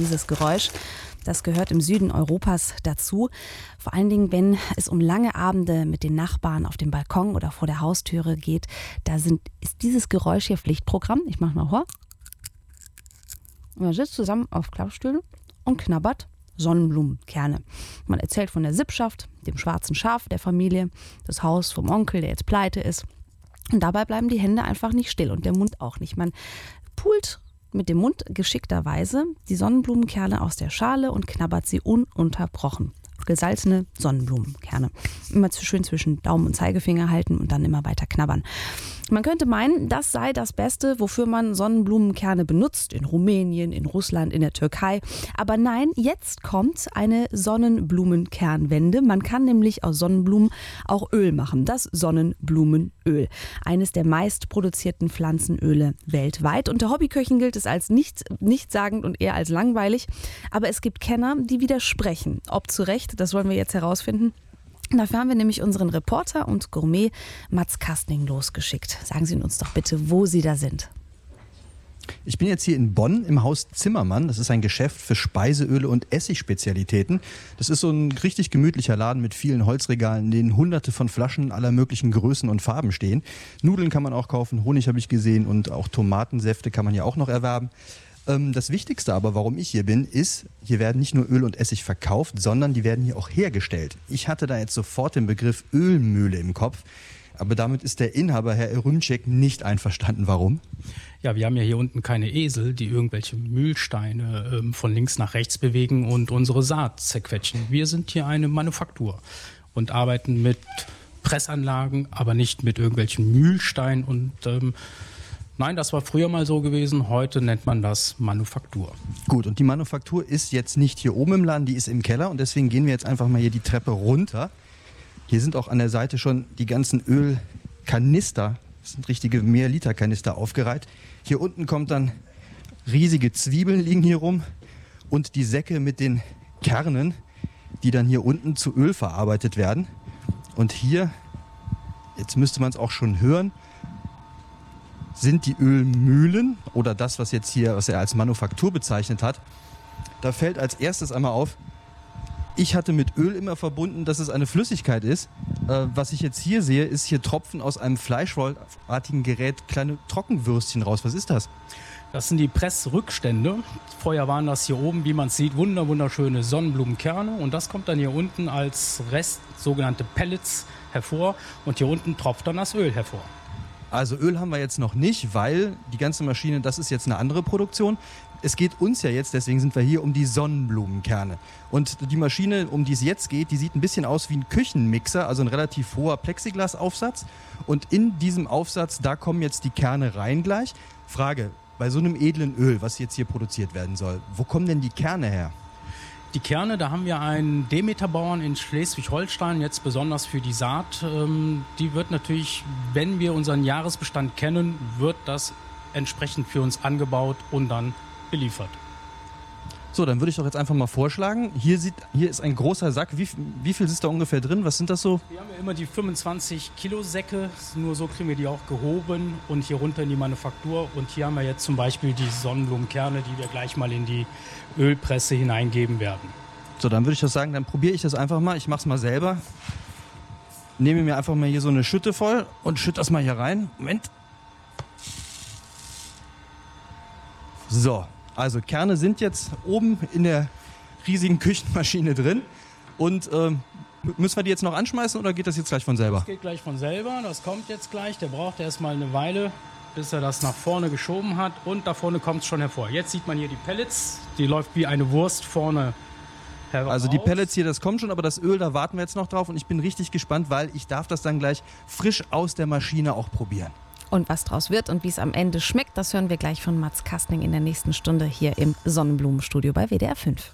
dieses Geräusch. Das gehört im Süden Europas dazu. Vor allen Dingen, wenn es um lange Abende mit den Nachbarn auf dem Balkon oder vor der Haustüre geht, da sind, ist dieses Geräusch hier Pflichtprogramm. Ich mache mal vor. Man sitzt zusammen auf Klappstühlen und knabbert Sonnenblumenkerne. Man erzählt von der Sippschaft, dem schwarzen Schaf der Familie, das Haus vom Onkel, der jetzt pleite ist. Und dabei bleiben die Hände einfach nicht still und der Mund auch nicht. Man pult mit dem Mund geschickterweise die Sonnenblumenkerne aus der Schale und knabbert sie ununterbrochen gesalzene Sonnenblumenkerne. Immer schön zwischen Daumen und Zeigefinger halten und dann immer weiter knabbern. Man könnte meinen, das sei das Beste, wofür man Sonnenblumenkerne benutzt, in Rumänien, in Russland, in der Türkei. Aber nein, jetzt kommt eine Sonnenblumenkernwende. Man kann nämlich aus Sonnenblumen auch Öl machen, das Sonnenblumenöl. Eines der meist produzierten Pflanzenöle weltweit. Unter Hobbyköchen gilt es als nicht, nichtssagend und eher als langweilig. Aber es gibt Kenner, die widersprechen. Ob zu Recht, das wollen wir jetzt herausfinden. Dafür haben wir nämlich unseren Reporter und Gourmet Mats Kastning losgeschickt. Sagen Sie uns doch bitte, wo Sie da sind. Ich bin jetzt hier in Bonn im Haus Zimmermann. Das ist ein Geschäft für Speiseöle und Essigspezialitäten. Das ist so ein richtig gemütlicher Laden mit vielen Holzregalen, in denen hunderte von Flaschen aller möglichen Größen und Farben stehen. Nudeln kann man auch kaufen, Honig habe ich gesehen und auch Tomatensäfte kann man hier auch noch erwerben. Ähm, das Wichtigste aber, warum ich hier bin, ist, hier werden nicht nur Öl und Essig verkauft, sondern die werden hier auch hergestellt. Ich hatte da jetzt sofort den Begriff Ölmühle im Kopf. Aber damit ist der Inhaber, Herr Rümczek, nicht einverstanden. Warum? Ja, wir haben ja hier unten keine Esel, die irgendwelche Mühlsteine ähm, von links nach rechts bewegen und unsere Saat zerquetschen. Wir sind hier eine Manufaktur und arbeiten mit Pressanlagen, aber nicht mit irgendwelchen Mühlsteinen und ähm, Nein, das war früher mal so gewesen. Heute nennt man das Manufaktur. Gut, und die Manufaktur ist jetzt nicht hier oben im Laden, die ist im Keller. Und deswegen gehen wir jetzt einfach mal hier die Treppe runter. Hier sind auch an der Seite schon die ganzen Ölkanister, das sind richtige Mehrliter-Kanister aufgereiht. Hier unten kommt dann riesige Zwiebeln liegen hier rum und die Säcke mit den Kernen, die dann hier unten zu Öl verarbeitet werden. Und hier, jetzt müsste man es auch schon hören, sind die Ölmühlen oder das, was jetzt hier, was er als Manufaktur bezeichnet hat. Da fällt als erstes einmal auf, ich hatte mit Öl immer verbunden, dass es eine Flüssigkeit ist. Äh, was ich jetzt hier sehe, ist hier Tropfen aus einem fleischrollartigen Gerät, kleine Trockenwürstchen raus. Was ist das? Das sind die Pressrückstände. Vorher waren das hier oben, wie man sieht, wunder wunderschöne Sonnenblumenkerne. Und das kommt dann hier unten als Rest, sogenannte Pellets, hervor. Und hier unten tropft dann das Öl hervor. Also Öl haben wir jetzt noch nicht, weil die ganze Maschine, das ist jetzt eine andere Produktion. Es geht uns ja jetzt, deswegen sind wir hier, um die Sonnenblumenkerne. Und die Maschine, um die es jetzt geht, die sieht ein bisschen aus wie ein Küchenmixer, also ein relativ hoher Plexiglasaufsatz. Und in diesem Aufsatz, da kommen jetzt die Kerne rein gleich. Frage, bei so einem edlen Öl, was jetzt hier produziert werden soll, wo kommen denn die Kerne her? Die Kerne, da haben wir einen Demeterbauern in Schleswig-Holstein, jetzt besonders für die Saat. Ähm, die wird natürlich, wenn wir unseren Jahresbestand kennen, wird das entsprechend für uns angebaut und dann beliefert. So, dann würde ich doch jetzt einfach mal vorschlagen. Hier, sieht, hier ist ein großer Sack. Wie, wie viel ist da ungefähr drin? Was sind das so? Wir haben ja immer die 25 Kilo Säcke. Nur so kriegen wir die auch gehoben und hier runter in die Manufaktur. Und hier haben wir jetzt zum Beispiel die Sonnenblumenkerne, die wir gleich mal in die Ölpresse hineingeben werden. So, dann würde ich das sagen, dann probiere ich das einfach mal. Ich mache es mal selber. Nehme mir einfach mal hier so eine Schütte voll und schütte das mal hier rein. Moment. So, also Kerne sind jetzt oben in der riesigen Küchenmaschine drin. Und ähm, müssen wir die jetzt noch anschmeißen oder geht das jetzt gleich von selber? Das geht gleich von selber, das kommt jetzt gleich. Der braucht erstmal eine Weile, bis er das nach vorne geschoben hat. Und da vorne kommt es schon hervor. Jetzt sieht man hier die Pellets, die läuft wie eine Wurst vorne heraus. Also die Pellets hier, das kommt schon, aber das Öl, da warten wir jetzt noch drauf. Und ich bin richtig gespannt, weil ich darf das dann gleich frisch aus der Maschine auch probieren. Und was draus wird und wie es am Ende schmeckt, das hören wir gleich von Mats Kastning in der nächsten Stunde hier im Sonnenblumenstudio bei WDR 5.